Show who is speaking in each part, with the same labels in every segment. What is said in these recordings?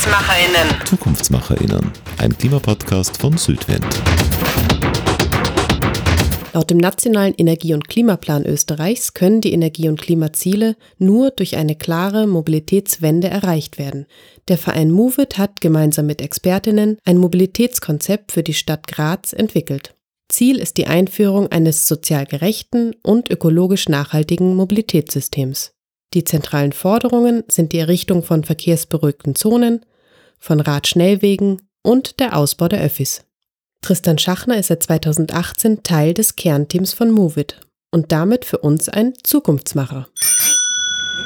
Speaker 1: ZukunftsmacherInnen.
Speaker 2: ZukunftsmacherInnen, ein Klimapodcast von Südwind.
Speaker 3: Laut dem Nationalen Energie- und Klimaplan Österreichs können die Energie- und Klimaziele nur durch eine klare Mobilitätswende erreicht werden. Der Verein Movit hat gemeinsam mit Expertinnen ein Mobilitätskonzept für die Stadt Graz entwickelt. Ziel ist die Einführung eines sozial gerechten und ökologisch nachhaltigen Mobilitätssystems. Die zentralen Forderungen sind die Errichtung von verkehrsberuhigten Zonen, von Radschnellwegen und der Ausbau der Öffis. Tristan Schachner ist seit 2018 Teil des Kernteams von Movit und damit für uns ein Zukunftsmacher.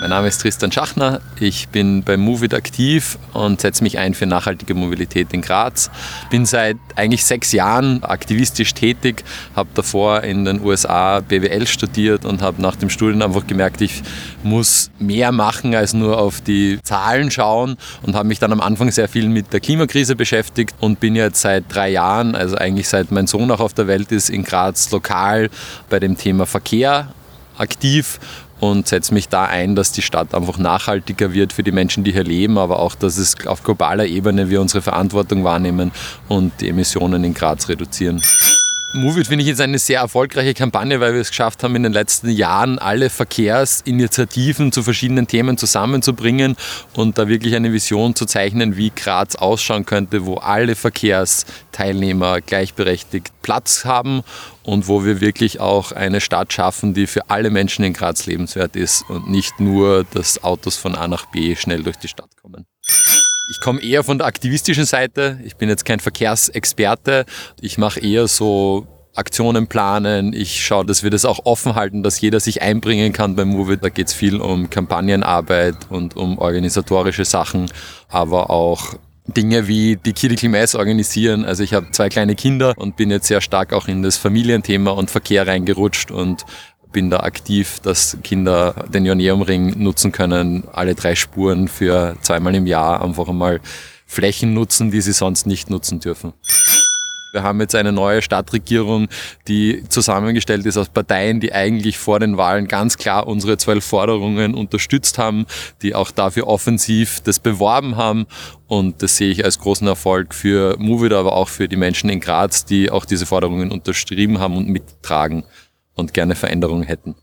Speaker 4: Mein Name ist Tristan Schachner, ich bin bei Movit aktiv und setze mich ein für nachhaltige Mobilität in Graz. Bin seit eigentlich sechs Jahren aktivistisch tätig, habe davor in den USA BWL studiert und habe nach dem Studium einfach gemerkt, ich muss mehr machen als nur auf die Zahlen schauen und habe mich dann am Anfang sehr viel mit der Klimakrise beschäftigt und bin jetzt seit drei Jahren, also eigentlich seit mein Sohn auch auf der Welt ist, in Graz lokal bei dem Thema Verkehr aktiv und setze mich da ein, dass die Stadt einfach nachhaltiger wird für die Menschen, die hier leben, aber auch, dass es auf globaler Ebene wir unsere Verantwortung wahrnehmen und die Emissionen in Graz reduzieren. Movit finde ich jetzt eine sehr erfolgreiche Kampagne, weil wir es geschafft haben, in den letzten Jahren alle Verkehrsinitiativen zu verschiedenen Themen zusammenzubringen und da wirklich eine Vision zu zeichnen, wie Graz ausschauen könnte, wo alle Verkehrsteilnehmer gleichberechtigt Platz haben und wo wir wirklich auch eine Stadt schaffen, die für alle Menschen in Graz lebenswert ist und nicht nur, dass Autos von A nach B schnell durch die Stadt kommen. Ich komme eher von der aktivistischen Seite. Ich bin jetzt kein Verkehrsexperte. Ich mache eher so Aktionen planen. Ich schaue, dass wir das auch offen halten, dass jeder sich einbringen kann beim Movie. Da geht es viel um Kampagnenarbeit und um organisatorische Sachen, aber auch Dinge wie die Critical Mass organisieren. Also ich habe zwei kleine Kinder und bin jetzt sehr stark auch in das Familienthema und Verkehr reingerutscht und bin da aktiv, dass Kinder den Ioneumring nutzen können, alle drei Spuren für zweimal im Jahr einfach einmal Flächen nutzen, die sie sonst nicht nutzen dürfen. Wir haben jetzt eine neue Stadtregierung, die zusammengestellt ist aus Parteien, die eigentlich vor den Wahlen ganz klar unsere zwölf Forderungen unterstützt haben, die auch dafür offensiv das beworben haben. Und das sehe ich als großen Erfolg für Movit, aber auch für die Menschen in Graz, die auch diese Forderungen unterschrieben haben und mittragen und gerne Veränderungen hätten.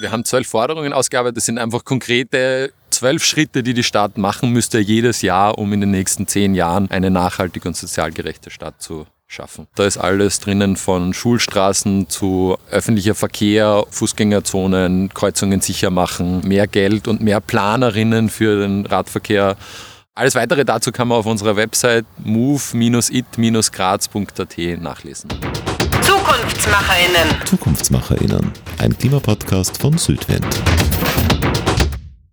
Speaker 4: Wir haben zwölf Forderungen ausgearbeitet. Das sind einfach konkrete zwölf Schritte, die die Stadt machen müsste jedes Jahr, um in den nächsten zehn Jahren eine nachhaltige und sozial gerechte Stadt zu schaffen. Da ist alles drinnen von Schulstraßen zu öffentlicher Verkehr, Fußgängerzonen, Kreuzungen sicher machen, mehr Geld und mehr Planerinnen für den Radverkehr. Alles weitere dazu kann man auf unserer Website move-it-graz.at nachlesen.
Speaker 1: ZukunftsmacherInnen.
Speaker 2: ZukunftsmacherInnen, ein Klimapodcast von Südwind.